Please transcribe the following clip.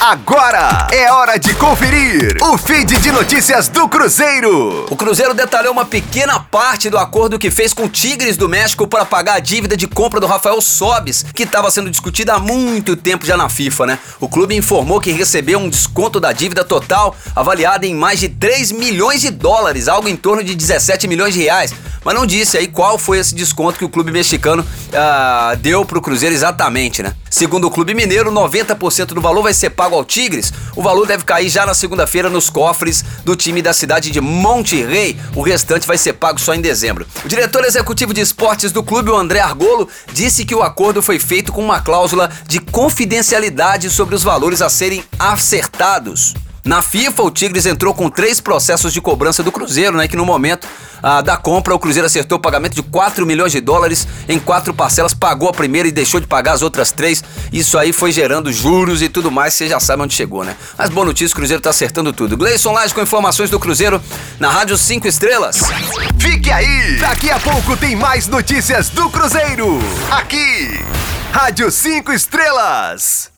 Agora é hora de conferir o feed de notícias do Cruzeiro. O Cruzeiro detalhou uma pequena parte do acordo que fez com o Tigres do México para pagar a dívida de compra do Rafael Sobis, que estava sendo discutida há muito tempo já na FIFA, né? O clube informou que recebeu um desconto da dívida total avaliada em mais de 3 milhões de dólares, algo em torno de 17 milhões de reais mas não disse aí qual foi esse desconto que o clube mexicano uh, deu pro Cruzeiro exatamente, né? Segundo o clube mineiro, 90% do valor vai ser pago ao Tigres. O valor deve cair já na segunda-feira nos cofres do time da cidade de Monte Rey. O restante vai ser pago só em dezembro. O diretor executivo de esportes do clube, o André Argolo, disse que o acordo foi feito com uma cláusula de confidencialidade sobre os valores a serem acertados. Na FIFA, o Tigres entrou com três processos de cobrança do Cruzeiro, né? Que no momento ah, da compra, o Cruzeiro acertou o pagamento de 4 milhões de dólares em quatro parcelas, pagou a primeira e deixou de pagar as outras três. Isso aí foi gerando juros e tudo mais, você já sabe onde chegou, né? Mas boa notícia, o Cruzeiro tá acertando tudo. Gleison Laje com informações do Cruzeiro na Rádio 5 Estrelas. Fique aí! Daqui a pouco tem mais notícias do Cruzeiro. Aqui, Rádio 5 Estrelas.